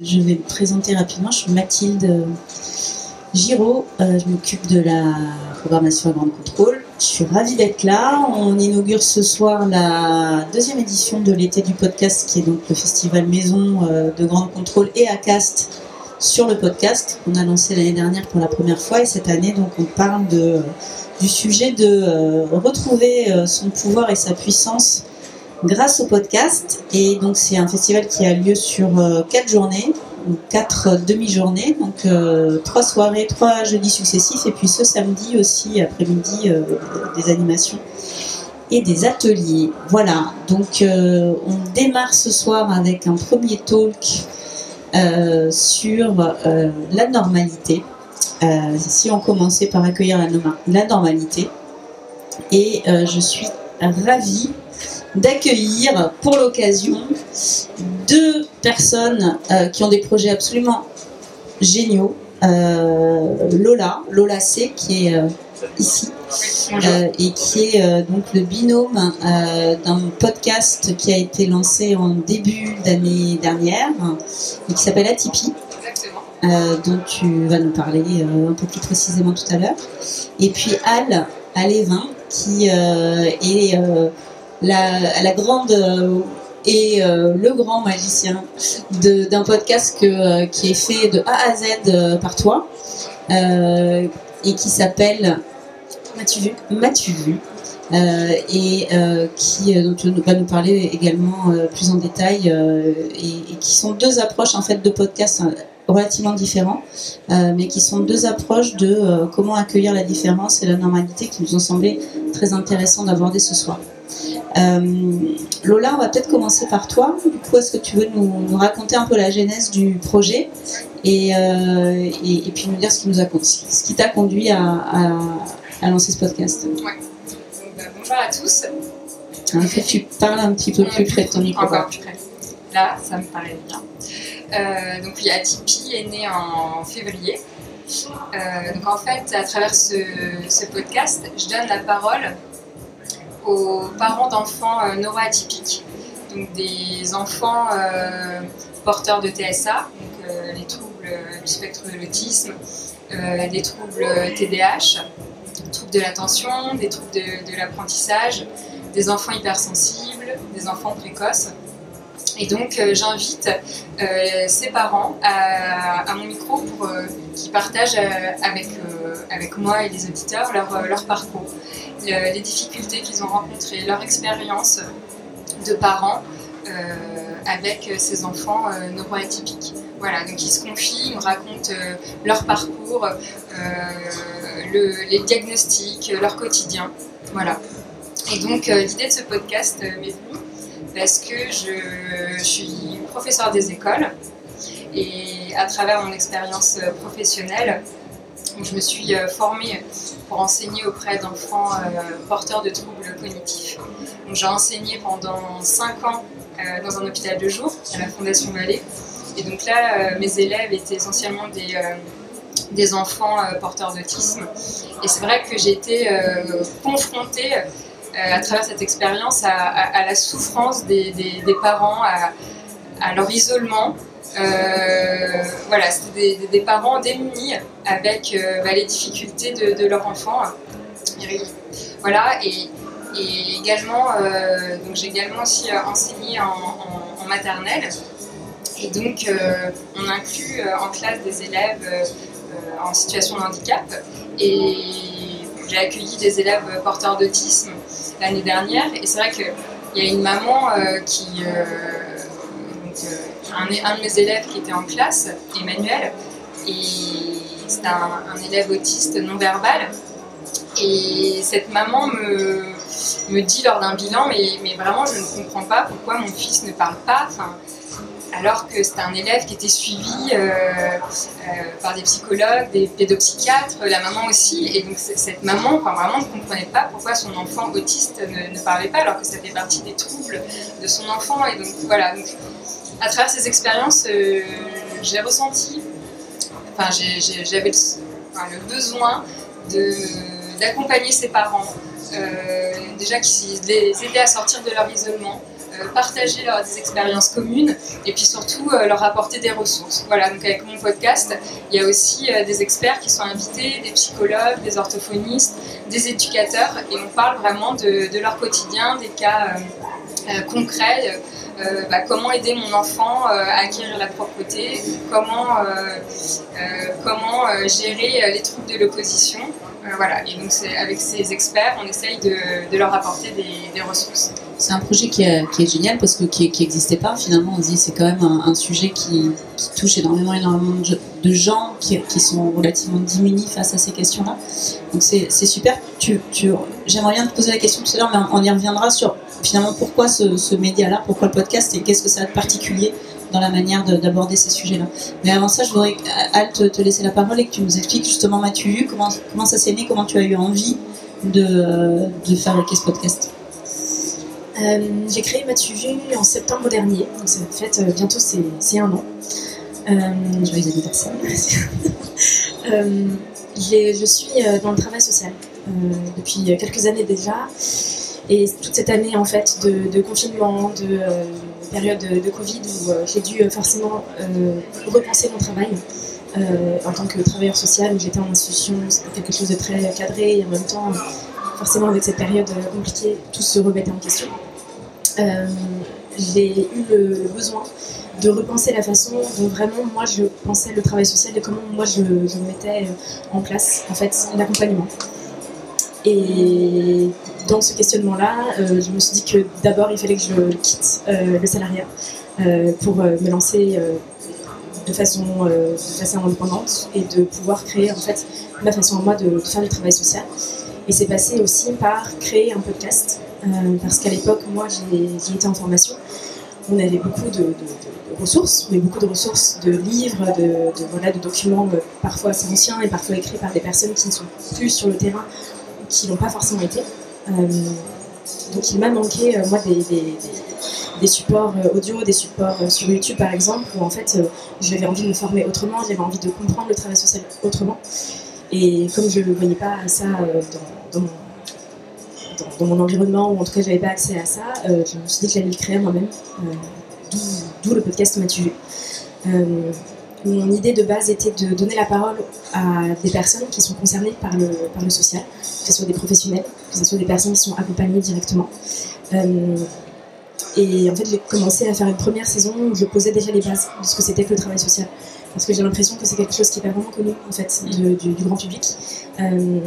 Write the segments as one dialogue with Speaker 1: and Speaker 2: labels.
Speaker 1: Je vais me présenter rapidement. Je suis Mathilde Giraud. Euh, je m'occupe de la programmation à grande contrôle. Je suis ravie d'être là. On inaugure ce soir la deuxième édition de l'été du podcast, qui est donc le festival maison euh, de grande contrôle et à cast sur le podcast qu'on a lancé l'année dernière pour la première fois et cette année donc on parle du sujet de euh, retrouver son pouvoir et sa puissance grâce au podcast. Et donc c'est un festival qui a lieu sur euh, quatre journées, quatre demi-journées, donc euh, trois soirées, trois jeudis successifs, et puis ce samedi aussi après-midi euh, des animations et des ateliers. Voilà, donc on démarre ce soir avec un premier talk sur la normalité. si on commençait par accueillir la normalité, et je suis ravie d'accueillir pour l'occasion deux personnes euh, qui ont des projets absolument géniaux. Euh, Lola, Lola C, qui est euh, ici, et qui est donc le binôme d'un podcast qui a été lancé en début d'année dernière et qui s'appelle Atipi. dont tu vas nous parler un peu plus précisément tout à l'heure. Et puis Al, Alévin, qui est la, la grande euh, et euh, le grand magicien d'un podcast que, euh, qui est fait de A à Z par toi et qui s'appelle
Speaker 2: M'as-tu vu?
Speaker 1: M'as-tu vu? Et qui dont tu vas nous parler également plus en détail et, qui sont deux approches en fait de podcasts relativement différents, mais qui sont deux approches de comment accueillir la différence et la normalité qui nous ont semblé très intéressant d'aborder ce soir. Euh, Lola, on va peut-être commencer par toi. Du coup, est-ce que tu veux nous, raconter un peu la genèse du projet et, euh, et, puis nous dire ce qui nous a ce qui t'a conduit à, lancer ce podcast?
Speaker 2: Ouais. Bah, bonjour à tous.
Speaker 1: En fait, tu parles un petit peu plus près de ton micro.
Speaker 2: Encore plus près. Là, ça me paraît bien. Euh, donc oui, Atipi est né en février. donc en fait, à travers ce, ce, podcast, je donne la parole aux parents d'enfants euh, neuroatypiques, donc des enfants euh, porteurs de TSA, donc euh, les troubles du spectre de l'autisme, des troubles TDAH, troubles de l'attention, des troubles de, l'apprentissage, des enfants hypersensibles, des enfants précoces. Et donc j'invite ces parents à, mon micro pour qu'ils partagent avec, moi et les auditeurs leur parcours les difficultés qu'ils ont rencontrées, leur expérience de parents euh, avec ces enfants euh, neuroatypiques. Voilà, donc ils se confient, ils nous racontent euh, leur parcours, les diagnostics, leur quotidien. Voilà. Et donc l'idée de ce podcast m'est venue parce que je, suis professeur des écoles et à travers mon expérience professionnelle, je me suis formée pour enseigner auprès d'enfants euh, porteurs de troubles cognitifs. J'ai enseigné pendant 5 ans euh, dans un hôpital de jour à la Fondation Vallée. Et donc là, euh, mes élèves étaient essentiellement des, des enfants porteurs d'autisme. Et c'est vrai que j'ai été confrontée à travers cette expérience à, la souffrance des, des, des parents, à, à, leur isolement, euh, voilà, c'était des, parents démunis avec euh, bah, les difficultés de, leur enfant. Voilà, et, également, euh, j'ai également aussi enseigné en, maternelle. Et donc, on inclut en classe des élèves en situation de handicap. Et j'ai accueilli des élèves porteurs d'autisme l'année dernière. Et c'est vrai qu'il y a une maman qui un, de mes élèves qui était en classe, Emmanuel, c'est un, élève autiste non-verbal. Et cette maman me, me dit lors d'un bilan, mais, mais, vraiment je ne comprends pas pourquoi mon fils ne parle pas. alors que c'était un élève qui était suivi euh, euh, par des psychologues, des pédopsychiatres, la maman aussi. Et donc cette maman, vraiment ne comprenait pas pourquoi son enfant autiste ne, parlait pas, alors que ça fait partie des troubles de son enfant. Et donc voilà, à travers ces expériences, euh, j'ai ressenti, enfin, j'avais le, besoin d'accompagner ces parents, euh, déjà qui les aider à sortir de leur isolement, euh, partager leurs, des expériences communes et puis surtout leur apporter des ressources. Voilà, donc avec mon podcast, il y a aussi des experts qui sont invités, des psychologues, des orthophonistes, des éducateurs et on parle vraiment de leur quotidien, des cas concrets euh, bah, comment aider mon enfant euh, à acquérir la propreté, comment, euh, comment gérer les troubles de l'opposition. voilà, et donc avec ces experts, on essaye de, leur apporter des, ressources.
Speaker 1: C'est un projet qui est, génial parce que qui n'existait pas finalement. On se dit c'est quand même un, sujet qui, touche énormément, énormément de, gens qui, sont relativement démunis face à ces questions-là. Donc c'est super. Tu, J'aimerais bien te poser la question tout à l'heure, mais on y reviendra sur finalement pourquoi ce, média-là, pourquoi le podcast et qu'est-ce que ça a de particulier dans la manière d'aborder ces sujets-là. Mais avant ça, je voudrais, Al, te, laisser la parole et que tu nous expliques justement, Mathieu, comment, comment ça s'est né, comment tu as eu envie de, de fabriquer ce podcast.
Speaker 3: Euh, j'ai créé Mathieu en septembre dernier, donc en fait euh, bientôt c'est un an. Euh, Joyeux anniversaire. euh, je suis euh, dans le travail social depuis quelques années déjà. Et toute cette année en fait de, confinement, de euh, période de, Covid où euh, j'ai dû euh, forcément repenser mon travail. en tant que travailleur social, où j'étais en institution, c'était quelque chose de très cadré et en même temps, forcément avec cette période compliquée, tout se remettait en question. j'ai eu le, besoin de repenser la façon dont vraiment moi je pensais le travail social et comment moi je, mettais en place en fait l'accompagnement. Et dans ce questionnement-là, euh, je me suis dit que d'abord, il fallait que je quitte euh, le salariat euh, pour me lancer de façon, de façon indépendante et de pouvoir créer en fait ma façon à moi de, faire du travail social. Et c'est passé aussi par créer un podcast, parce qu'à l'époque, moi, j'ai été en formation. On avait beaucoup de, ressources, mais beaucoup de ressources de livres, de, voilà, de documents parfois assez anciens et parfois écrits par des personnes qui ne sont plus sur le terrain qui n'ont pas forcément été. Euh, donc il m'a manqué, euh, moi, des, supports euh, audio, des supports sur YouTube par exemple, où en fait j'avais envie de me former autrement, j'avais envie de comprendre le travail social autrement. Et comme je ne voyais pas ça dans, mon, environnement, ou en tout cas j'avais pas accès à ça, je me suis dit que j'allais le créer moi-même, d'où le podcast Mathieu. Mon idée de base était de donner la parole à des personnes qui sont concernées par le, par le social, que ce soit des professionnels, que ce soit des personnes qui sont accompagnées directement. Euh, et en fait, j'ai commencé à faire une première saison où je posais déjà les bases de ce que c'était que le travail social. Parce que j'ai l'impression que c'est quelque chose qui n'est pas vraiment connu en fait, du, grand public. Euh,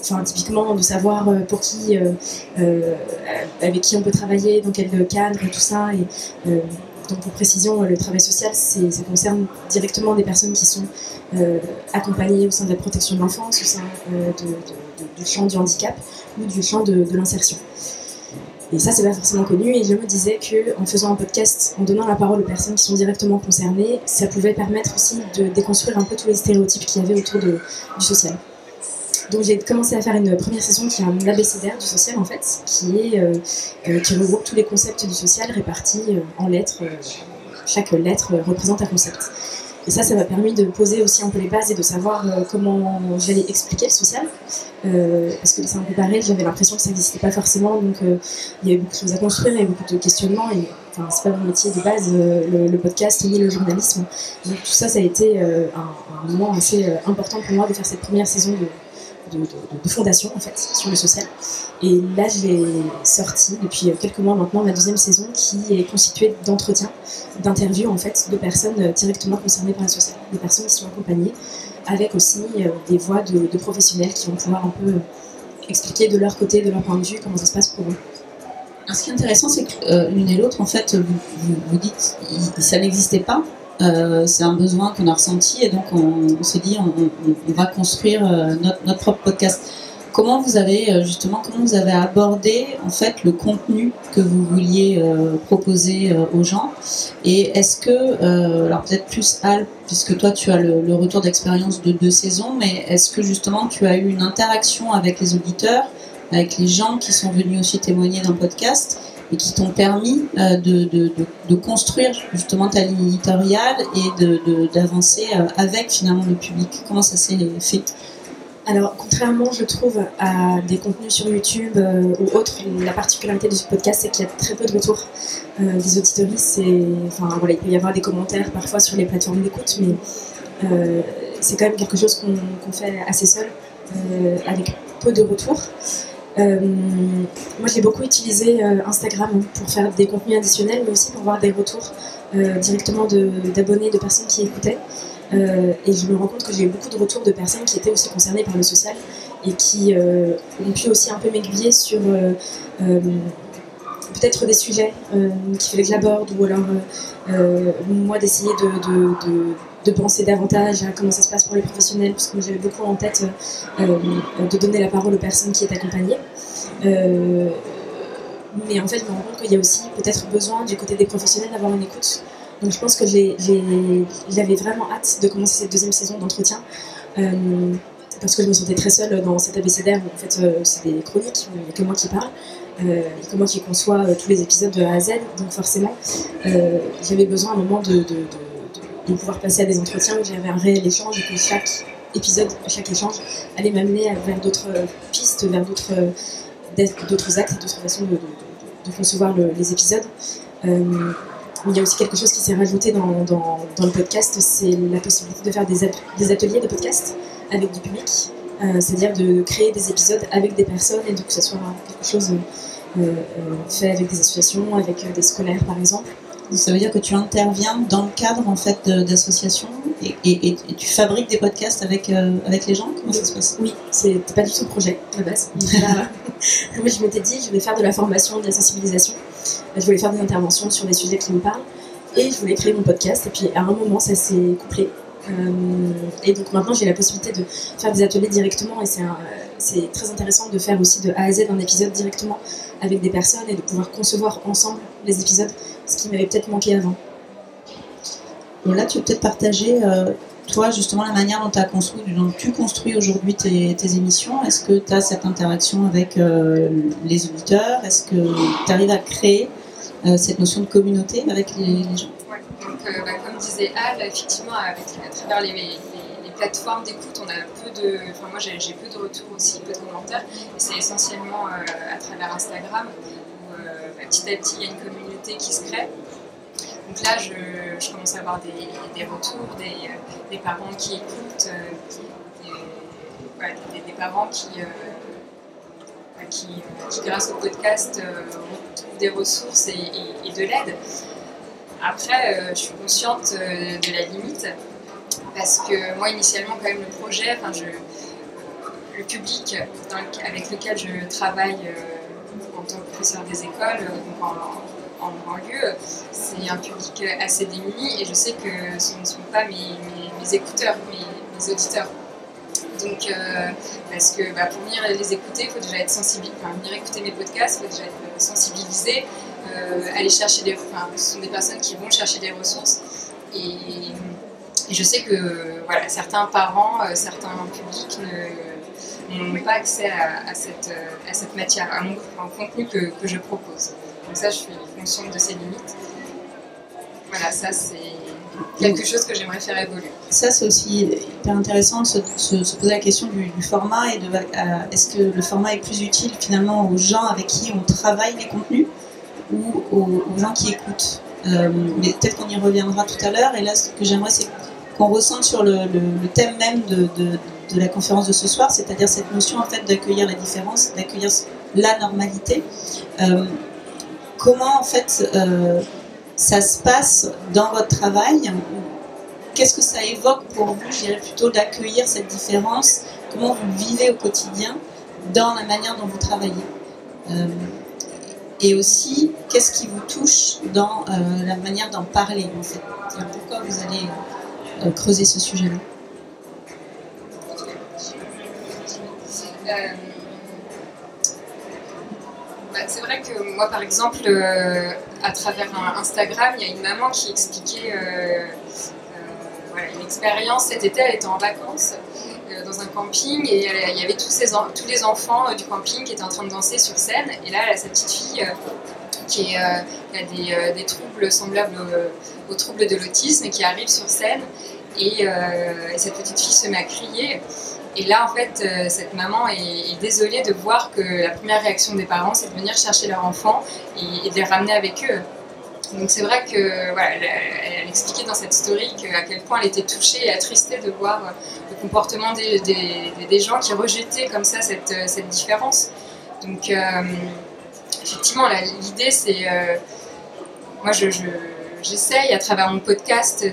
Speaker 3: enfin, typiquement, de savoir euh, pour qui, avec qui on peut travailler, dans quel cadre, et tout ça. Et, donc pour précision, le travail social, ça concerne directement des personnes qui sont euh, accompagnées au sein de la protection de l'enfance, au sein euh, du champ du handicap ou du champ de, l'insertion. Et ça, c'est pas forcément connu. Et je me disais que en faisant un podcast, en donnant la parole aux personnes qui sont directement concernées, ça pouvait permettre aussi de déconstruire un peu tous les stéréotypes qu'il y avait autour du social. Donc j'ai commencé à faire une première saison qui est un abécédaire du social en fait, qui, est, euh, euh, qui regroupe tous les concepts du social répartis euh, en lettres. chaque lettre représente un concept. Et ça, ça m'a permis de poser aussi un peu les bases et de savoir comment j'allais expliquer le social. parce que c'est un peu pareil, j'avais l'impression que ça n'existait pas forcément, donc il y avait beaucoup de choses à construire, il y avait beaucoup de questionnements, et enfin, c'est pas mon métier de base, le, podcast ni le journalisme. Donc tout ça, ça a été un, un, moment assez important pour moi de faire cette première saison de, de, fondation en fait sur le social. Et là, j'ai sorti depuis quelques mois maintenant ma deuxième saison qui est constituée d'entretiens, d'interviews en fait de personnes directement concernées par le social, des personnes qui sont accompagnées, avec aussi euh, des voix de, professionnels qui vont pouvoir un peu expliquer de leur côté, de leur point de vue, comment ça se passe pour eux.
Speaker 1: ce qui est intéressant, c'est que euh, l'une et l'autre, en fait, vous, vous, dites, ça n'existait pas, euh, c'est un besoin qu'on a ressenti et donc on, s'est dit on, va construire euh, notre, propre podcast. Comment vous avez euh, justement comment vous avez abordé en fait le contenu que vous vouliez proposer aux gens? Et est-ce que alors peut-être plus Al puisque toi tu as le, le retour d'expérience de deux saisons mais est-ce que justement tu as eu une interaction avec les auditeurs avec les gens qui sont venus aussi témoigner le podcast? Et qui t'ont permis euh, de, de, de, construire justement ta ligne éditoriale et d'avancer euh, avec finalement le public. Comment ça s'est fait?
Speaker 3: Alors, contrairement, je trouve, à des contenus sur YouTube euh, ou autres, la particularité de ce podcast, c'est qu'il y a très peu de retours des auditoristes. Enfin, voilà, il peut y avoir des commentaires parfois sur les plateformes d'écoute, mais c'est quand même quelque chose qu'on fait assez seul, avec peu de retours. Euh, moi, j'ai beaucoup utilisé euh, Instagram pour faire des contenus additionnels, mais aussi pour voir des retours euh, directement d'abonnés, de, personnes qui écoutaient. Et je me rends compte que j'ai eu beaucoup de retours de personnes qui étaient aussi concernées par le social et qui ont pu aussi un peu m'aiguiller sur peut-être des sujets qu'il fallait que j'aborde ou alors moi d'essayer de, de, de, de penser davantage à comment ça se passe pour les professionnels parce que moi, j'avais beaucoup en tête euh, euh, de donner la parole aux personnes qui étaient accompagnées. Euh, mais en fait, je me rends compte qu'il y a aussi peut-être besoin du côté des professionnels d'avoir une écoute. Donc je pense que j'avais vraiment hâte de commencer cette deuxième saison d'entretien. parce que je me sentais très seule dans cet abécédaire où en fait c'est des chroniques, il n'y a que moi qui parle, euh, et que moi qui conçois tous les épisodes de A à Z, donc forcément j'avais besoin à un moment de, de- pouvoir passer à des entretiens où j'avais un réel échange et que chaque épisode, chaque échange allait m'amener vers d'autres pistes, vers d'autres actes d'autres façons de, concevoir le- les épisodes. Euh, il y a aussi quelque chose qui s'est rajouté dans, dans, le podcast, c'est la possibilité de faire des, des ateliers de podcast avec du public, euh, c'est-à-dire de créer des épisodes avec des personnes et de que ce soit quelque chose euh, fait avec des associations, avec des scolaires par exemple.
Speaker 1: Ça veut dire que tu interviens dans le cadre en fait d'associations et, et- et- et tu fabriques des podcasts avec, euh, avec les gens? Comment ça se passe?
Speaker 3: Oui, c'était pas du tout le projet à la base. Là, moi, je m'étais dit, je voulais faire de la formation, de la sensibilisation. Je voulais faire des interventions sur des sujets qui me parlent. Et je voulais créer mon podcast. Et puis, à un moment, ça s'est couplé. Euh, et donc, maintenant, j'ai la possibilité de faire des ateliers directement. Et c'est un- c'est très intéressant de faire aussi de A à Z un épisode directement avec des personnes et de pouvoir concevoir ensemble les épisodes, ce qui m'avait peut-être manqué avant.
Speaker 1: Là, tu peux peut-être partager, euh, toi, justement, la manière dont, as construit, dont tu construis aujourd'hui tes, tes émissions. Est-ce que tu as cette interaction avec euh, les auditeurs? Est-ce que tu arrives à créer euh, cette notion de communauté avec les, les gens?
Speaker 2: Ouais. Donc, euh, bah, comme disait Al, effectivement, avec, à travers les, les- les plateformes d'écoute, on a peu de. Enfin, moi, j'ai peu de retours aussi, peu de commentaires. C'est essentiellement euh, à travers Instagram où euh, bah, petit à petit, il y a une communauté qui se crée. Donc là, je, commence à avoir des, des retours, des, des parents qui écoutent, euh, des, parents qui. bah, qui, qui, grâce au podcast, euh, retrouvent des ressources et, de l'aide. Après, je suis consciente de la limite parce que moi, initialement, quand même, le projet, enfin, je, le public avec lequel je travaille euh, en tant que professeur des écoles, euh, donc en, en banlieue, c'est un public assez démuni et je sais que ce ne sont pas mes, mes- écouteurs, mes, auditeurs. Donc, euh, parce que bah, pour venir les écouter, il faut déjà être sensibilisé, enfin, venir écouter mes podcasts, il faut déjà être sensibilisé, euh, aller chercher des, enfin, ce sont des personnes qui vont chercher des ressources. Et, et je sais que voilà, certains parents, euh, certains publics n'ont pas accès à, à cette, euh, à cette matière, à mon contenu que, que je propose. Donc ça, je suis consciente de ces limites. Voilà, ça c'est quelque chose que j'aimerais faire évoluer.
Speaker 1: Ça, c'est aussi hyper intéressant de se, se- se poser la question du, format et de euh, est-ce que le format est plus utile finalement aux gens avec qui on travaille les contenus ou aux, aux gens qui écoutent? Euh, mais peut-être qu'on y reviendra tout à l'heure. Et là, ce que j'aimerais, c'est qu'on ressente sur le, thème même de, la conférence de ce soir, c'est-à-dire cette notion en fait d'accueillir la différence, d'accueillir la normalité. Euh, comment en fait euh, ça se passe dans votre travail? Qu'est-ce que ça évoque pour vous, je dirais plutôt, d'accueillir cette différence? Comment vous vivez au quotidien dans la manière dont vous travaillez? Euh, Et aussi, qu'est-ce qui vous touche dans la manière d'en parler, Pourquoi vous allez creuser ce sujet-là
Speaker 2: Euh, bah, c'est vrai que moi, par exemple, euh, à travers Instagram, il y a une maman qui expliquait euh, euh, une expérience cet été. Elle était en vacances euh, dans un camping et il y avait tous, tous les enfants euh, du camping qui étaient en train de danser sur scène. Et là, elle a sa petite fille euh, qui, euh, a des, euh, des troubles semblables aux troubles de l'autisme qui arrive sur scène. Et, euh, et cette petite fille se met à crier. Et là, en fait, euh, cette maman est, désolée de voir que la première réaction des parents, c'est de venir chercher leur enfant et, de les ramener avec eux. Donc c'est vrai que voilà, elle, expliquait dans cette story à quel point elle était touchée et attristée de voir le comportement des, des, gens qui rejetaient comme ça cette, cette différence. Donc euh, effectivement, l'idée c'est... Euh, moi, je j'essaye à travers mon podcast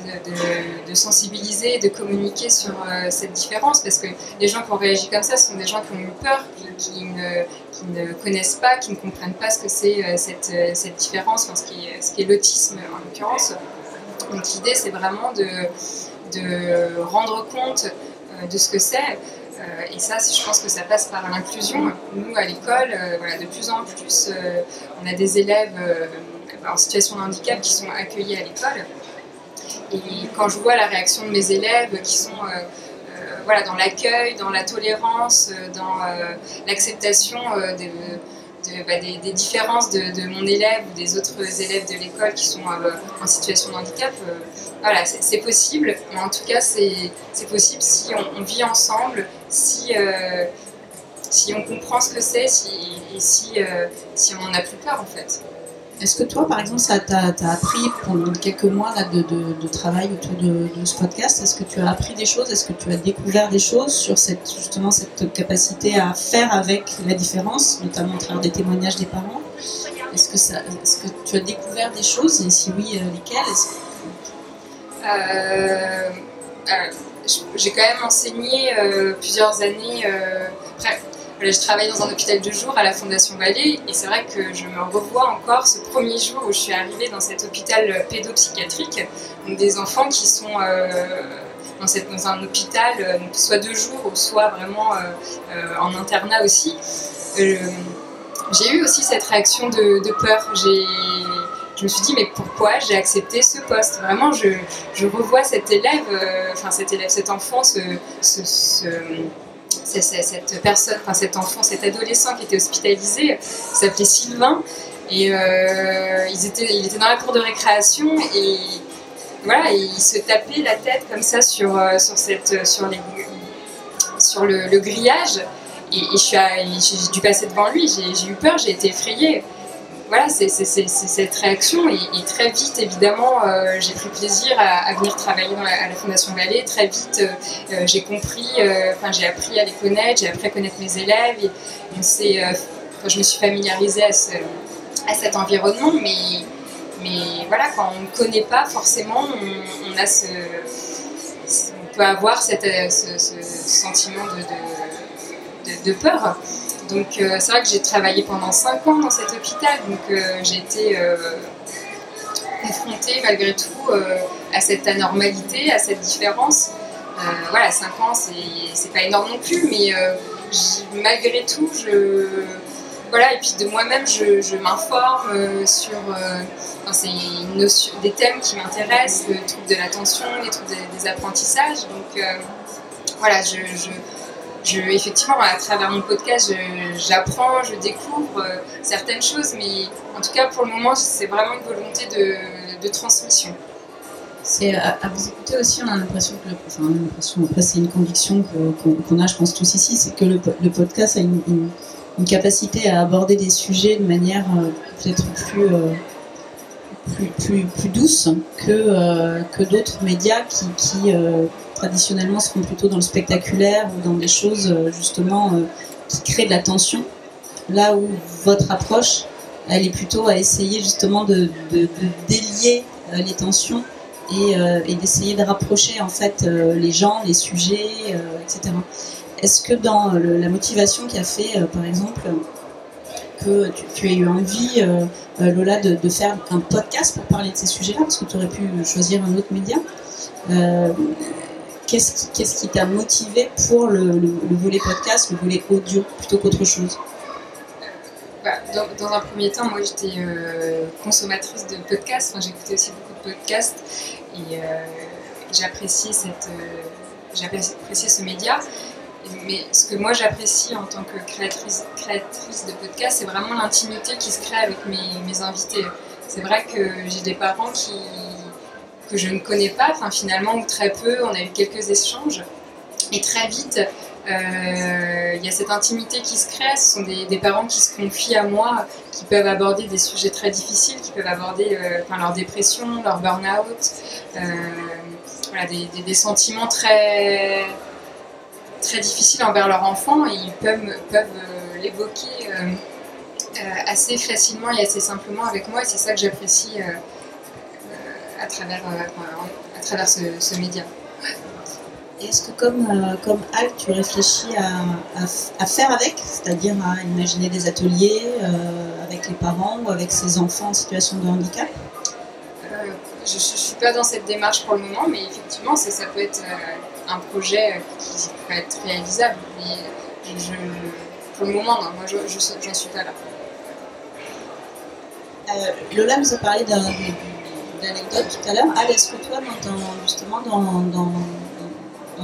Speaker 2: de, sensibiliser, de communiquer sur euh, cette différence parce que les gens qui ont réagi comme ça sont des gens qui ont eu peur, qui, ne, connaissent pas, qui ne comprennent pas ce que c'est euh, cette, euh, cette, différence, ce qui est l'autisme en l'occurrence. Donc l'idée c'est vraiment de, de, rendre compte de ce que c'est. et ça, je pense que ça passe par l'inclusion. Nous, à l'école, voilà, de plus en plus, on a des élèves en situation de handicap qui sont accueillis à l'école. Et quand je vois la réaction de mes élèves qui sont euh, euh, voilà, dans l'accueil, dans la tolérance, euh, dans l'acceptation bah, des, des, différences de, mon élève ou des autres élèves de l'école qui sont en situation de handicap, voilà, c'est possible, mais en tout cas, c'est possible si on, vit ensemble, si, si on comprend ce que c'est et si, si on n'en a plus peur en fait.
Speaker 1: Est-ce que toi, par exemple, ça t'a appris pendant quelques mois de, travail autour de, ce podcast? Est-ce que tu as appris des choses? Est-ce que tu as découvert des choses sur cette, justement cette capacité à faire avec la différence, notamment à travers des témoignages des parents? Est-ce que, est que tu as découvert des choses? Et si oui, euh, lesquelles?
Speaker 2: Euh, J'ai quand même enseigné euh, plusieurs années je travaille dans un hôpital de jour à la Fondation Vallée et c'est vrai que je me revois encore ce premier jour où je suis arrivée dans cet hôpital pédopsychiatrique, donc des enfants qui sont euh, dans, cette, un hôpital, euh, soit de jour ou soit vraiment euh, en internat aussi. j'ai eu aussi cette réaction de, peur. je me suis dit, mais pourquoi j'ai accepté ce poste? Vraiment, je, je revois cet élève, enfin cet élève, cet enfant, ce, ce cette personne, enfin cet enfant, cet adolescent qui était hospitalisé s'appelait Sylvain. Et euh, ils étaient, il était dans la cour de récréation et voilà, il se tapait la tête comme ça sur, euh, sur, cette, sur, les, sur le, grillage. Et, j'ai dû passer devant lui, j'ai eu peur, j'ai été effrayée voilà, c'est cette réaction. Et, très vite, évidemment, euh, j'ai pris plaisir à, venir travailler à la Fondation Vallée. Très vite, euh, euh, j'ai compris, j'ai appris à les connaître, j'ai appris à connaître mes élèves. Je me suis familiarisée à, cet environnement. Mais, voilà, quand on ne connaît pas, forcément, on, peut avoir ce, sentiment de peur. Donc euh, c'est vrai que j'ai travaillé pendant 5 ans dans cet hôpital, donc euh, j'ai été euh, confrontée malgré tout à cette anormalité, à cette différence. voilà, 5 ans, c'est pas énorme non plus, mais malgré tout, je, voilà, et puis de moi-même, je, m'informe sur des thèmes qui m'intéressent, le trouble de l'attention, les troubles des, apprentissages. Donc voilà, je, effectivement, à travers mon podcast, j'apprends, je, découvre euh, certaines choses, mais en tout cas, pour le moment, c'est vraiment une volonté de, transmission.
Speaker 1: C'est à, vous écouter aussi, on a l'impression que, enfin, on a l'impression, c'est une conviction qu'on a, je pense tous ici, c'est que le, podcast a une, capacité à aborder des sujets de manière euh, peut-être plus, euh, plus, plus, douce que, que d'autres médias qui traditionnellement seront plutôt dans le spectaculaire ou dans des choses euh, justement euh, qui créent de la tension. Là où votre approche, elle est plutôt à essayer justement de, délier euh, les tensions et, d'essayer de rapprocher en fait les gens, les sujets, etc. Est-ce que dans la motivation qui a fait, par exemple, que tu, aies eu envie, Lola, de, de, faire un podcast pour parler de ces sujets-là, parce que tu aurais pu choisir un autre média qu'est-ce qui t'a motivé pour le, volet podcast, le volet audio, plutôt qu'autre chose?
Speaker 2: Bah, dans, un premier temps, moi j'étais euh, consommatrice de podcasts, enfin, j'écoutais aussi beaucoup de podcasts et euh, j'appréciais euh, ce média. Mais ce que moi j'apprécie en tant que créatrice, créatrice de podcasts, c'est vraiment l'intimité qui se crée avec mes invités. C'est vrai que j'ai des parents qui, que je ne connais pas, enfin finalement ou très peu, on a eu quelques échanges. Et très vite, Euh, Il y a cette intimité qui se crée, ce sont des, parents qui se confient à moi, qui peuvent aborder des sujets très difficiles, qui peuvent aborder euh, enfin, leur dépression, leur burn-out, euh, des, sentiments très, très difficiles envers leur enfant. Et ils peuvent, peuvent l'évoquer assez facilement et assez simplement avec moi. Et c'est ça que j'apprécie à travers, euh, enfin, à travers ce, ce média.
Speaker 1: Est-ce que comme, euh, comme Al, tu réfléchis à, à faire avec, c'est-à-dire à imaginer des ateliers euh, avec les parents ou avec ses enfants en situation de handicap?
Speaker 2: Euh, je ne suis pas dans cette démarche pour le moment, mais effectivement, ça, ça peut être euh, un projet euh, qui peut être réalisable. Mais je, pour le moment, non, moi, je n'en suis pas là.
Speaker 1: Euh, Lola nous a parlé d'un- d'une anecdote tout à l'heure. Al, est-ce que toi, dans, justement, dans,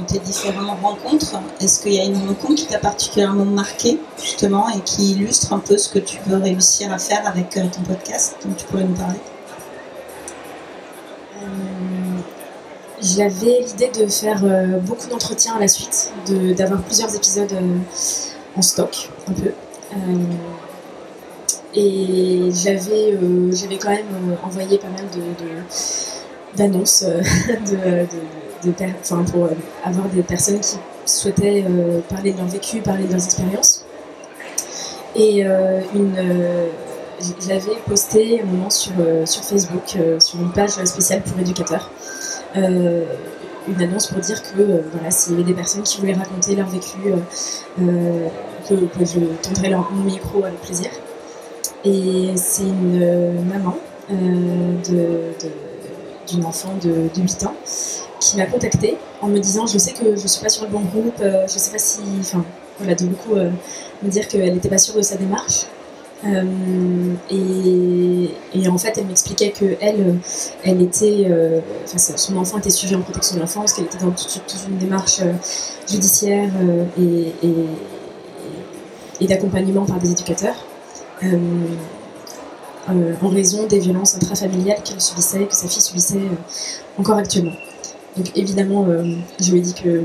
Speaker 1: tes différentes rencontres, est-ce qu'il y a une rencontre qui t'a particulièrement marqué, justement, et qui illustre un peu ce que tu veux réussir à faire avec euh, ton podcast dont tu pourrais nous parler?
Speaker 3: Euh, J'avais l'idée de faire euh, beaucoup d'entretiens à la suite, d'avoir plusieurs épisodes en stock, un peu. Et j'avais euh, quand même euh, envoyé pas mal d'annonces euh, de, pour avoir des personnes qui souhaitaient parler de leur vécu, parler de leurs expériences. Et une, j'avais posté un moment sur, sur Facebook, sur une page spéciale pour éducateurs, une annonce pour dire que voilà, s'il y avait des personnes qui voulaient raconter leur vécu, que, je tendrais leur micro avec plaisir. Et c'est une maman euh, d'une enfant de, de 8 ans qui m'a contactée en me disant je sais que je suis pas sur le bon groupe, euh, je sais pas si. Enfin, voilà, de beaucoup euh, me dire qu'elle n'était pas sûre de sa démarche. Euh, et, en fait, elle m'expliquait que elle, elle était, euh, son enfant était suivi en protection de l'enfance, qu'elle était dans toute, une démarche judiciaire et d'accompagnement par des éducateurs. Euh, euh, en raison des violences intrafamiliales qu'elle subissait, que sa fille subissait euh, encore actuellement. Donc évidemment, je lui ai dit que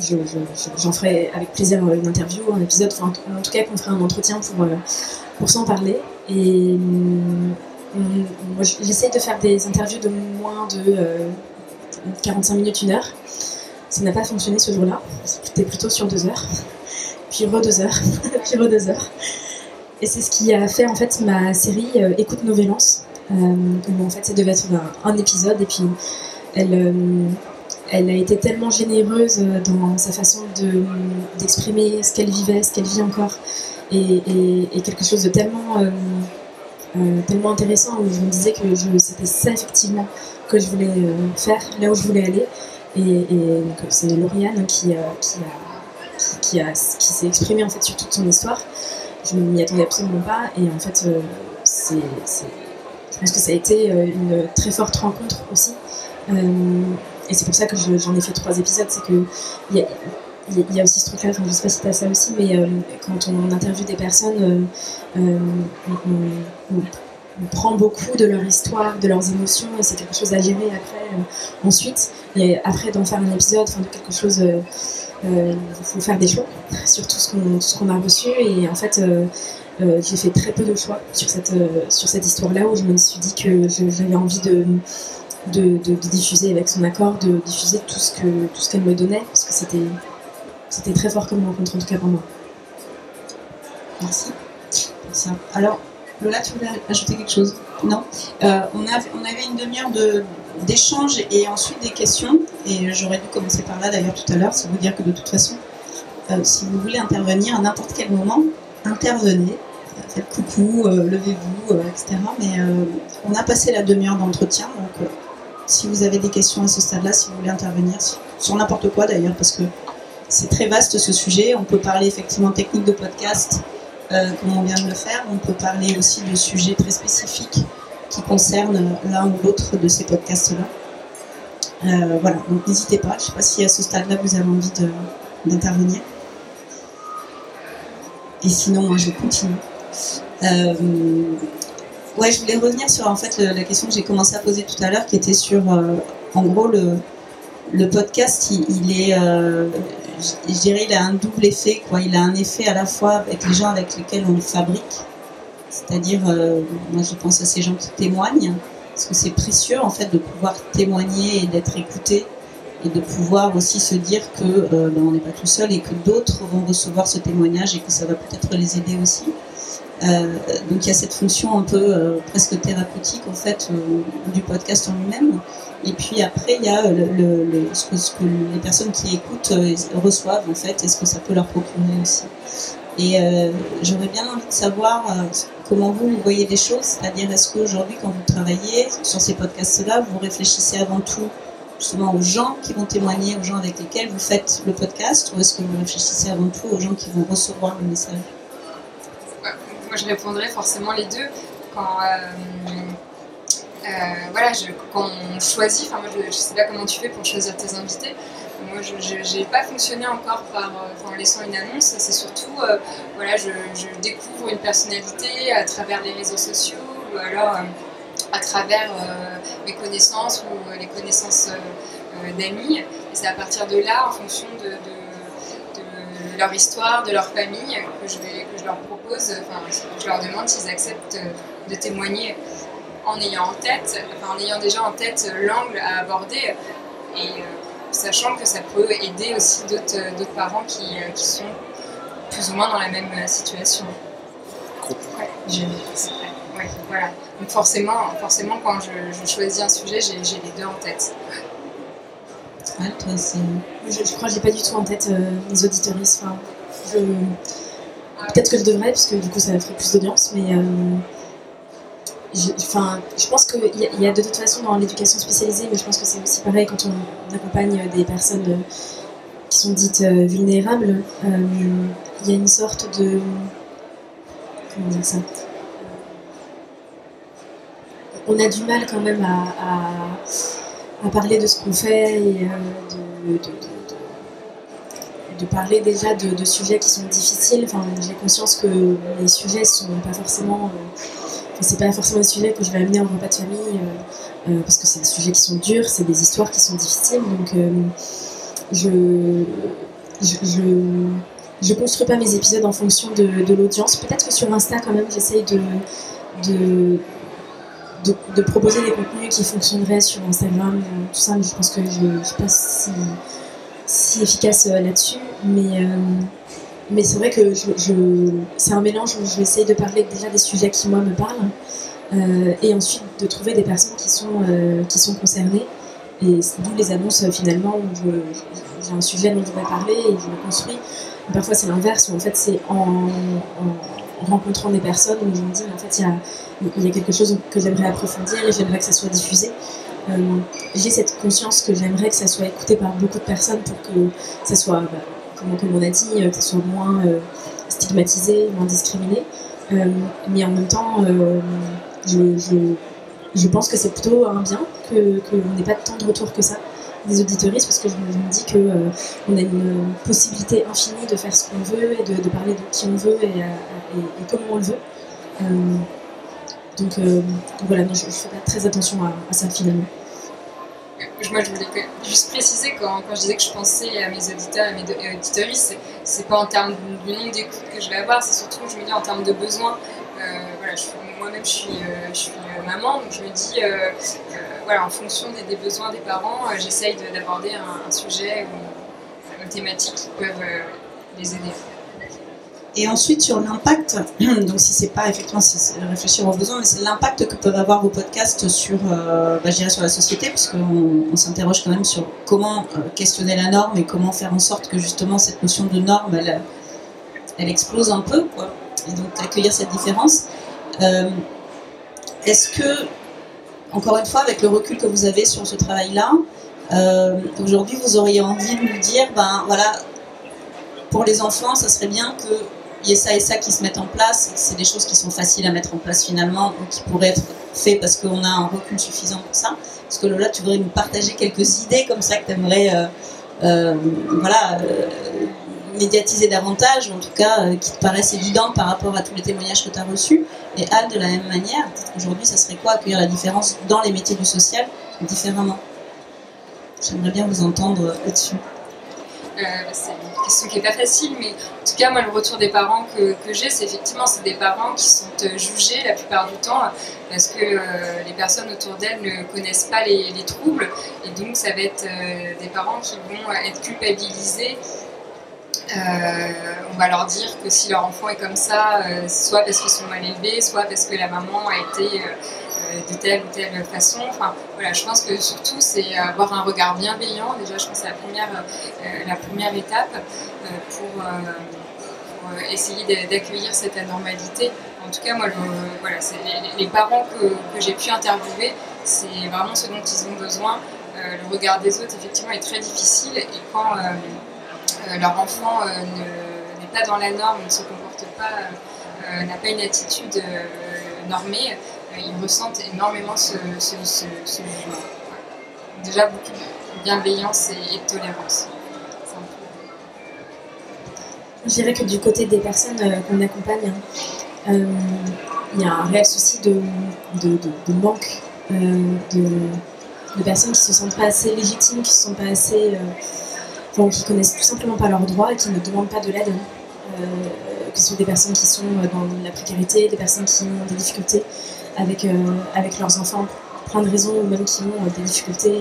Speaker 3: je- je- j'en ferai avec plaisir une interview, un épisode, enfin en tout cas qu'on ferait un entretien pour, pour s'en parler. Et moi, j'essaye de faire des interviews de moins de euh, 45 minutes, une heure. Ça n'a pas fonctionné ce jour-là. C'était plutôt sur deux heures. Puis re deux heures. puis re deux heures. Et c'est ce qui a fait en fait ma série euh, Écoute nos violences. Euh, en fait ça devait être un, épisode et puis elle, euh, elle a été tellement généreuse dans sa façon de- d'exprimer ce qu'elle vivait, ce qu'elle vit encore, et, quelque chose de tellement, tellement intéressant où je me disais que c'était ça effectivement que je voulais faire, là où je voulais aller. Et, c'est Lauriane qui, qui, a, qui a- qui s'est exprimée en fait sur toute son histoire. Je ne m'y attendais absolument pas, et en fait, euh, je pense que ça a été euh, une très forte rencontre aussi. Euh, et c'est pour ça que je- j'en ai fait trois épisodes, c'est que il y a, aussi ce truc-là, je sais pas si tu as ça aussi, mais quand on interviewe des personnes, on, prend beaucoup de leur histoire, de leurs émotions, et c'est quelque chose à gérer après, ensuite. Et après, d'en faire un épisode, enfin, de quelque chose, il faut faire des choix sur tout ce qu'on a reçu, et en fait, euh, euh, j'ai fait très peu de choix sur cette, euh, cette histoire-là, où je me suis dit que j'avais envie de de, de- diffuser avec son accord, de diffuser tout ce que tout ce qu'elle me donnait, parce que c'était c'était très fort comme rencontre en tout cas pour moi.
Speaker 1: Merci. Alors, Lola, tu voulais ajouter quelque chose? Non Euh, on, avait une demi-heure de- d'échange et ensuite des questions. Et j'aurais dû commencer par là d'ailleurs tout à l'heure, c'est vous dire que de toute façon, euh, si vous voulez intervenir à n'importe quel moment, intervenez. Faites coucou, euh, levez-vous, etc. Mais on a passé la demi-heure d'entretien, donc si vous avez des questions à ce stade-là, si vous voulez intervenir sur, n'importe quoi d'ailleurs, parce que c'est très vaste ce sujet. On peut parler effectivement technique de podcast, comme on vient de le faire. On peut parler aussi de sujets très spécifiques qui concernent l'un ou l'autre de ces podcasts-là. Euh, voilà, donc n'hésitez pas. Je ne sais pas si à ce stade-là vous avez envie d'intervenir. Et sinon, moi, je continue. Euh, ouais, je voulais revenir sur en fait la question que j'ai commencé à poser tout à l'heure, qui était sur, euh, en gros, le, le podcast, il est, je dirais, il a un double effet. Quoi. Il a un effet à la fois avec les gens avec lesquels on le fabrique, c'est-à-dire, euh, moi je pense à ces gens qui témoignent, parce que c'est précieux en fait de pouvoir témoigner et d'être écouté et de pouvoir aussi se dire que euh, ben, on n'est pas tout seul et que d'autres vont recevoir ce témoignage et que ça va peut-être les aider aussi. Euh, donc il y a cette fonction un peu euh, presque thérapeutique en fait euh, du podcast en lui-même. Et puis après il y a ce, que, les personnes qui écoutent reçoivent en fait et ce que ça peut leur procurer aussi. Et j'aurais bien envie de savoir comment vous voyez les choses, c'est-à-dire est-ce qu'aujourd'hui quand vous travaillez sur ces podcasts-là, vous réfléchissez avant tout justement aux gens qui vont témoigner, aux gens avec lesquels vous faites le podcast, ou est-ce que vous réfléchissez avant tout aux gens qui vont recevoir le message?
Speaker 2: Moi, je répondrais forcément les deux. Quand, euh, euh, voilà, quand on choisit, enfin moi je ne sais pas comment tu fais pour choisir tes invités. Moi, je n'ai pas fonctionné encore par, euh, en laissant une annonce. C'est surtout, voilà, je, découvre une personnalité à travers les réseaux sociaux ou alors à travers mes connaissances ou les connaissances d'amis. Et c'est à partir de là, en fonction de, leur histoire, de leur famille, que je, vais, que je leur propose, enfin, je leur demande s'ils acceptent de témoigner en ayant en tête, enfin, en ayant déjà en tête l'angle à aborder et euh, sachant que ça peut aider aussi d'autres parents qui, qui, sont plus ou moins dans la même situation. Ouais, je, ouais, voilà. Donc forcément, forcément quand je, je choisis un sujet, j'ai les deux en tête.
Speaker 1: Toi,
Speaker 3: je, je, crois que j'ai pas du tout en tête euh, les. Enfin. Peut-être que je devrais, parce que du coup ça ferait plus d'audience, mais euh, je, enfin, je pense qu'il y, y, a de toute façon dans l'éducation spécialisée, mais je pense que c'est aussi pareil quand on accompagne des personnes euh, qui sont dites euh, vulnérables. Euh, il y a une sorte de. Comment dire ça? On a du mal quand même à, à parler de ce qu'on fait et de, de, de, de, parler déjà de, sujets qui sont difficiles. Enfin, j'ai conscience que les sujets sont pas forcément c'est pas forcément des sujets que je vais amener en repas de famille euh, euh, parce que c'est des sujets qui sont durs, c'est des histoires qui sont difficiles. Donc euh, je, je, je, je, construis pas mes épisodes en fonction de, de l'audience. Peut-être que sur Insta quand même j'essaye de, de, de, proposer des contenus qui fonctionneraient sur Instagram, tout ça, mais je pense que je ne suis pas si, si efficace là-dessus. Mais mais c'est vrai que je, je c'est un mélange où je vais essayer de parler déjà des sujets qui, moi, me parlent, euh, et ensuite de trouver des personnes qui sont, euh, qui sont concernées. Et d'où les annonces, euh, finalement, où j'ai un sujet dont je voudrais parler et je le construis. Parfois, c'est l'inverse, où en fait, c'est en, rencontrant des personnes où je me dis, en fait, il y y a quelque chose que j'aimerais approfondir et j'aimerais que ça soit diffusé. Euh, j'ai cette conscience que j'aimerais que ça soit écouté par beaucoup de personnes pour que ça soit... Bah, comme, on a dit, euh, que ce soit moins euh, stigmatisé, moins discriminé. Mais en même temps, je, je, je, pense que c'est plutôt un bien qu'on que n'ait pas tant de retours que ça des auditoristes parce que je, me dis que euh, on a une possibilité infinie de faire ce qu'on veut et de, parler de qui on veut et, et comment on le veut. Euh, donc, euh, donc, voilà, non, je, je, fais très attention à, ça finalement
Speaker 2: moi je voulais juste préciser quand, quand, je disais que je pensais à mes auditeurs et mes auditeuristes, c'est pas en termes du nombre d'écoutes que je vais avoir, c'est surtout, je me dis, en termes de besoins. Euh, voilà, moi-même je suis, euh, je suis euh, maman, donc je me dis, voilà, en fonction des, besoins des parents, j'essaye d'aborder un, sujet ou une thématique qui peuvent les aider.
Speaker 1: Et ensuite sur l'impact, donc si c'est pas effectivement si réfléchir aux besoins, mais c'est l'impact que peuvent avoir vos podcasts sur, bah, sur la société, puisqu'on on, s'interroge quand même sur comment questionner la norme et comment faire en sorte que justement cette notion de norme, elle, elle explose un peu, quoi. Et donc accueillir cette différence. Euh, Est-ce que, encore une fois, avec le recul que vous avez sur ce travail-là, euh, aujourd'hui vous auriez envie de nous dire, ben voilà, pour les enfants, ça serait bien que il y ait ça et ça qui se mettent en place. C'est des choses qui sont faciles à mettre en place finalement, ou qui pourraient être faites parce qu'on a un recul suffisant pour ça. Parce que Lola, tu voudrais nous partager quelques idées comme ça que tu aimerais euh, voilà, euh, médiatiser davantage, en tout cas euh, qui te paraissent évidentes par rapport à tous les témoignages que tu as reçus. Et Al, de la même manière, aujourd'hui, ça serait quoi accueillir la différence dans les métiers du social différemment? J'aimerais bien vous entendre là-dessus.
Speaker 2: c'est une question qui n'est pas facile, mais en tout cas, moi, le retour des parents que, j'ai, c'est effectivement c'est des parents qui sont jugés la plupart du temps parce que les personnes autour d'elles ne connaissent pas les, les, troubles, et donc ça va être des parents qui vont être culpabilisés euh, on va leur dire que si leur enfant est comme ça, euh, soit parce qu'ils sont mal élevés, soit parce que la maman a été euh, de telle ou telle façon. Enfin, voilà, je pense que surtout, c'est avoir un regard bienveillant. Déjà, je pense que c'est la première, étape pour, essayer d'accueillir cette anormalité. En tout cas, moi, voilà, les, parents que, j'ai pu interviewer, c'est vraiment ce dont ils ont besoin. le regard des autres, effectivement, est très difficile. Et quand euh, leur enfant euh, n'est pas dans la norme, ne se comporte pas, euh, n'a pas une attitude normée, ils ressentent énormément ce, jugement. Déjà beaucoup de bienveillance et, de tolérance.
Speaker 3: Je dirais que du côté des personnes qu'on accompagne, il y a un réel souci de, manque de, personnes qui se sentent pas assez légitimes, qui se sentent pas assez qui connaissent tout simplement pas leurs droits et qui ne demandent pas de l'aide. Euh, que ce soit des personnes qui sont dans la précarité, des personnes qui ont des difficultés avec, euh, avec leurs enfants, plein de raisons, ou même qui ont des difficultés,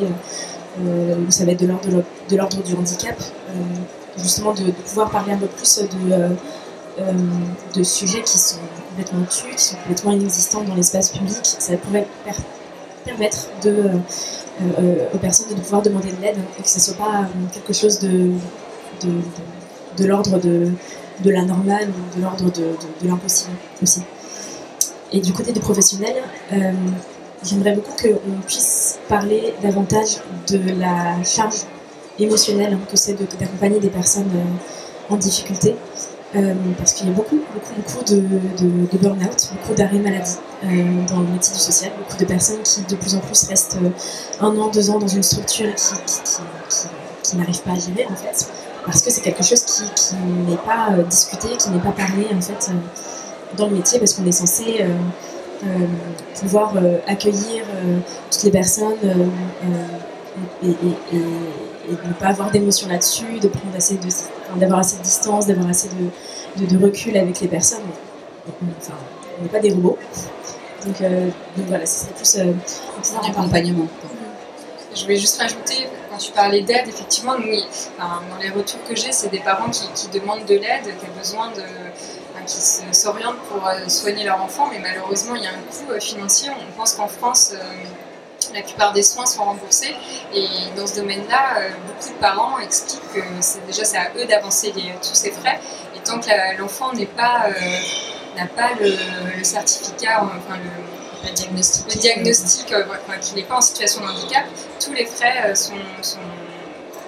Speaker 3: euh, où ça va être de l'ordre du handicap, justement de, pouvoir parler un peu plus de, de sujets qui sont complètement tués, qui sont complètement inexistants dans l'espace public. Ça pourrait permettre de euh, euh, aux personnes de pouvoir demander de l'aide et que ce ne soit pas euh, quelque chose de, de, de, l'ordre de, de la normale ou de l'ordre de, de, l'impossible aussi. Et du côté des professionnels, j'aimerais beaucoup qu'on puisse parler davantage de la charge émotionnelle que c'est d'accompagner des personnes en difficulté. Euh, parce qu'il y a beaucoup, beaucoup, beaucoup de, burn-out, beaucoup d'arrêts maladie euh, dans le métier du social, beaucoup de personnes qui de plus en plus restent euh, un an, deux ans dans une structure qui, qui, pas à gérer en fait, parce que c'est quelque chose qui, n'est pas discuté, qui n'est pas parlé en fait dans le métier, parce qu'on est censé pouvoir accueillir toutes les personnes et, de ne pas avoir d'émotion là-dessus, de prendre assez de, d'avoir assez de distance, d'avoir assez de, de, recul avec les personnes. Enfin, on n'est pas des robots. Donc, euh, voilà, ce serait plus euh,
Speaker 1: un accompagnement.
Speaker 2: Je voulais juste rajouter, quand tu parlais d'aide, effectivement, nous, dans les retours que j'ai, c'est des parents qui, qui, demandent de l'aide, qui ont besoin de, qui s'orientent pour euh, soigner leur enfant, mais malheureusement, il y a un coût euh, financier. On pense qu'en France, la plupart des soins sont remboursés. Et dans ce domaine-là, euh, beaucoup de parents expliquent que c'est déjà c'est à eux d'avancer tous ces frais. Et tant que l'enfant n'est pas euh, n'a pas le, certificat, enfin le, diagnostic, le diagnostic euh, qu'il n'est pas en situation de handicap, tous les frais sont, sont,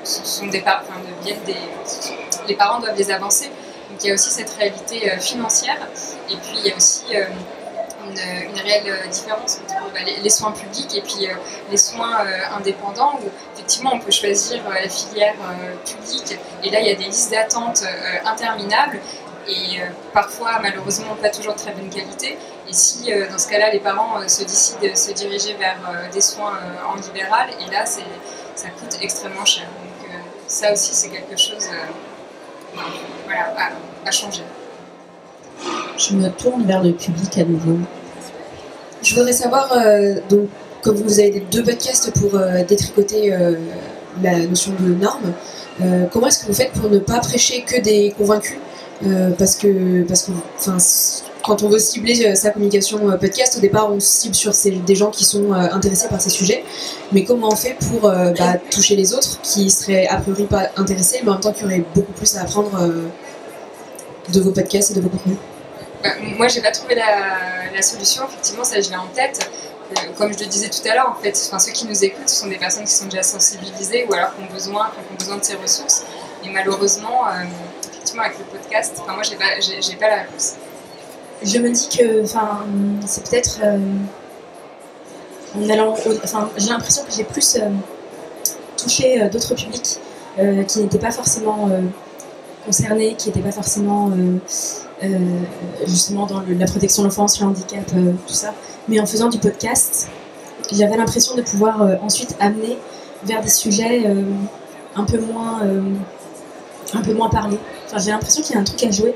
Speaker 2: sont des, enfin, des, les parents doivent les avancer. Donc il y a aussi cette réalité financière. Et puis il y a aussi une, réelle euh, différence entre bah, les, soins publics et puis euh, les soins euh, indépendants où effectivement on peut choisir la filière publique et là il y a des listes d'attente interminables et parfois malheureusement pas toujours de très bonne qualité. Et si dans ce cas-là les parents se décident de se diriger vers des soins en libéral, et là ça coûte extrêmement cher. Donc ça aussi c'est quelque chose voilà, à changer.
Speaker 1: Je me tourne vers le public à nouveau.
Speaker 4: Je voudrais savoir, euh, donc, comme vous avez deux podcasts pour euh, détricoter euh, la notion de normes, comment est-ce que vous faites pour ne pas prêcher que des convaincus Parce que, parce quand on veut cibler sa communication podcast, au départ, on cible sur des gens qui sont intéressés par ces sujets. Mais comment on fait pour bah, toucher les autres qui seraient a priori pas intéressés, mais en même temps qui auraient beaucoup plus à apprendre de vos podcasts et de vos contenus?
Speaker 2: Bah, moi, j'ai pas trouvé la, solution. Effectivement, ça, je l'ai en tête. Euh, comme je le disais tout à l'heure, en fait, enfin, ceux qui nous écoutent, ce sont des personnes qui sont déjà sensibilisées ou alors qui ont besoin, qui ont besoin de ces ressources. Et malheureusement, euh, effectivement, avec le podcast, enfin, moi, j'ai pas, pas la réponse.
Speaker 3: Je me dis que, enfin, c'est peut-être euh, en allant, enfin, j'ai l'impression que j'ai plus touché d'autres publics qui n'étaient pas forcément concernés, qui n'étaient pas forcément justement dans la protection de l'enfance, le handicap, euh, tout ça. Mais en faisant du podcast, j'avais l'impression de pouvoir euh, ensuite amener vers des sujets un peu moins un peu moins parler. Enfin, j'ai l'impression qu'il y a un truc à jouer,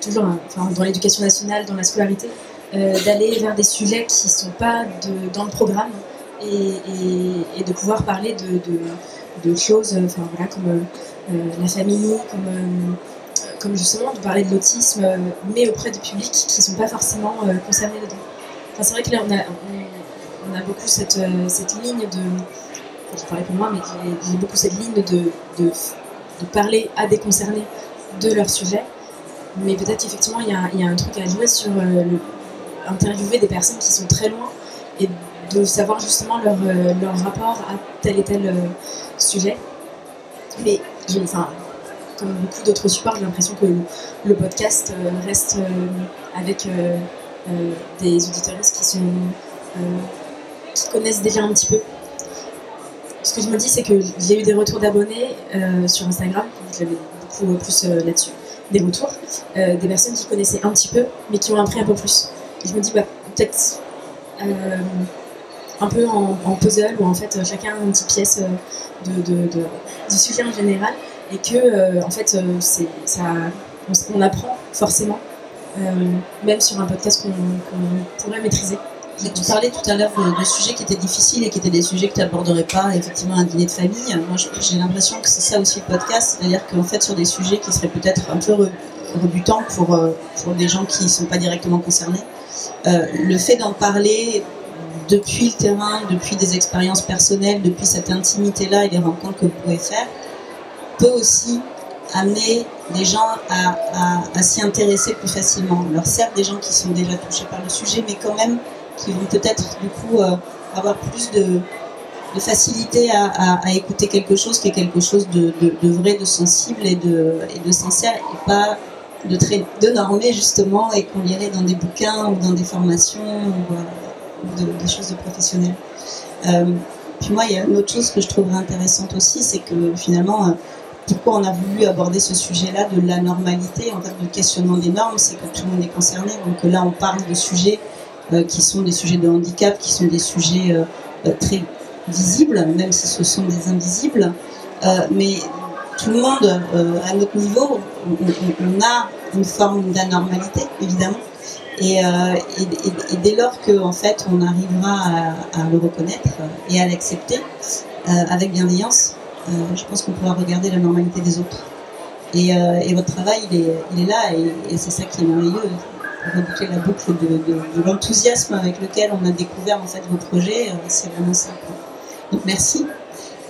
Speaker 3: toujours hein, enfin, dans l'éducation nationale, dans la scolarité, euh, d'aller vers des sujets qui ne sont pas dans le programme et, de pouvoir parler de, de, choses enfin, voilà, comme euh, la famille, comme, euh, comme justement de parler de l'autisme, mais auprès de publics qui ne sont pas forcément concernés dedans. Enfin, c'est vrai que là, on a, beaucoup cette, cette ligne de. je parlais pour moi, mais j'ai beaucoup cette ligne de, parler à des concernés de leur sujet. Mais peut-être qu'effectivement, il y, a un truc à jouer sur euh, interviewer des personnes qui sont très loin et de savoir justement leur, euh, rapport à tel et tel euh, sujet. Mais enfin, comme beaucoup d'autres supports, j'ai l'impression que le podcast reste avec des auditeurs qui connaissent déjà un petit peu ce que je me dis, c'est que j'ai eu des retours d'abonnés euh, sur Instagram, j'avais beaucoup plus euh, là-dessus, des retours, euh, des personnes qui connaissaient un petit peu, mais qui ont appris un peu plus. Je me dis, bah, peut-être un peu en, puzzle, où en fait chacun a une petite pièce du sujet en général, et que en fait, c'est, ça, on, apprend forcément, même sur un podcast qu'on pourrait maîtriser.
Speaker 1: Tu parlais tout à l'heure de, sujets qui étaient difficiles et qui étaient des sujets que tu n'aborderais pas effectivement à un dîner de famille. Moi, j'ai l'impression que c'est ça aussi le podcast, c'est-à-dire qu'en fait, sur des sujets qui seraient peut-être un peu rebutants pour, euh, pour des gens qui ne sont pas directement concernés, euh, le fait d'en parler depuis le terrain, depuis des expériences personnelles, depuis cette intimité-là et les rencontres que vous pouvez faire, peut aussi amener des gens à, à, s'y intéresser plus facilement. Alors certes, des gens qui sont déjà touchés par le sujet, mais quand même qui vont peut-être du coup euh, avoir plus de, facilité à, écouter quelque chose qui est quelque chose de, vrai, de sensible et de, et de sincère et pas de très de normé justement et qu'on lirait dans des bouquins ou dans des formations ou, euh, des choses de professionnels. Euh, puis moi, il y a une autre chose que je trouverais intéressante aussi, c'est que finalement, pourquoi on a voulu aborder ce sujet-là de la normalité, en fait, du questionnement des normes, c'est que tout le monde est concerné. Donc là, on parle de sujets euh, qui sont des sujets de handicap, qui sont des sujets euh, euh, très visibles, même si ce sont des invisibles. mais tout le monde, à notre niveau, on, a une forme d'anormalité, évidemment. Et, dès lors que fait on arrivera à, le reconnaître et à l'accepter avec bienveillance, je pense qu'on pourra regarder la normalité des autres. Et, votre travail, il est, là et, c'est ça qui est merveilleux reboucler la boucle de, l'enthousiasme avec lequel on a découvert en fait vos projets, euh, c'est vraiment ça. Donc merci.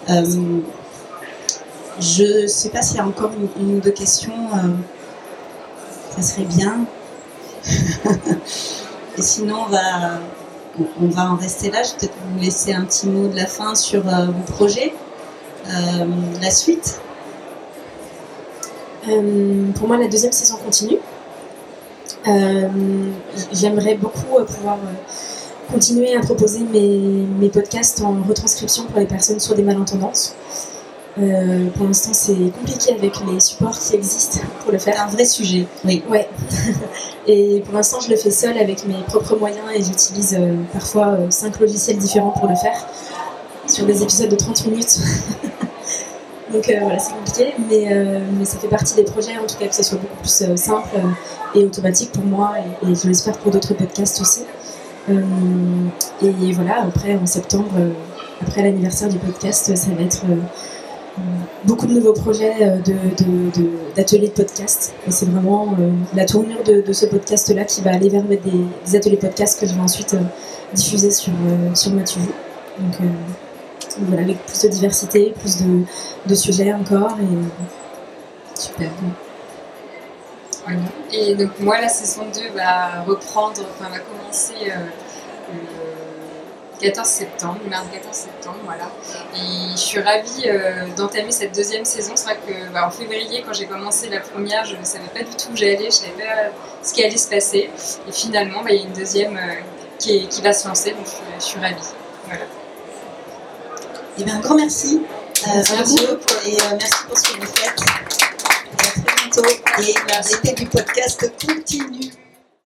Speaker 1: Euh, je ne sais pas s'il y a encore une, ou deux questions. Euh, ça serait bien. Et sinon, on va, on va en rester là. Je vais peut-être vous laisser un petit mot de la fin sur vos projets. La suite.
Speaker 3: pour moi, la deuxième saison continue. Euh, j'aimerais beaucoup euh, pouvoir euh, continuer à proposer mes, mes, podcasts en retranscription pour les personnes sur des malentendances. Euh, pour l'instant, c'est compliqué avec les supports qui existent pour le faire.
Speaker 1: Un vrai sujet, oui.
Speaker 3: Ouais. et pour l'instant, je le fais seul avec mes propres moyens et j'utilise euh, parfois cinq logiciels différents pour le faire sur des épisodes de 30 minutes. Donc euh, voilà, c'est compliqué, mais, euh, mais, ça fait partie des projets, en tout cas que ce soit beaucoup plus euh, simple et automatique pour moi, et, je l'espère pour d'autres podcasts aussi. et voilà, après, en septembre, après l'anniversaire du podcast, ça va être beaucoup de nouveaux projets d'ateliers de, de, podcast. Et c'est vraiment la tournure de, ce podcast-là qui va aller vers des, des, ateliers podcast que je vais ensuite diffuser sur, sur ma TV. Donc, voilà, avec plus de diversité, plus de, sujets encore. Et super.
Speaker 2: Et donc moi, la saison 2 va reprendre, va commencer euh, le 14 septembre, le mardi 14 septembre, voilà. Et je suis ravie euh, d'entamer cette deuxième saison. C'est vrai que bah, en février, quand j'ai commencé la première, je ne savais pas du tout où j'allais, je savais pas ce qui allait se passer. Et finalement, bah, il y a une deuxième euh, qui, qui, va se lancer, donc je, je suis ravie. Voilà.
Speaker 1: Eh bien, un grand merci. Euh, merci. et euh, merci pour ce que vous faites. à très bientôt. Et l'été du podcast continue.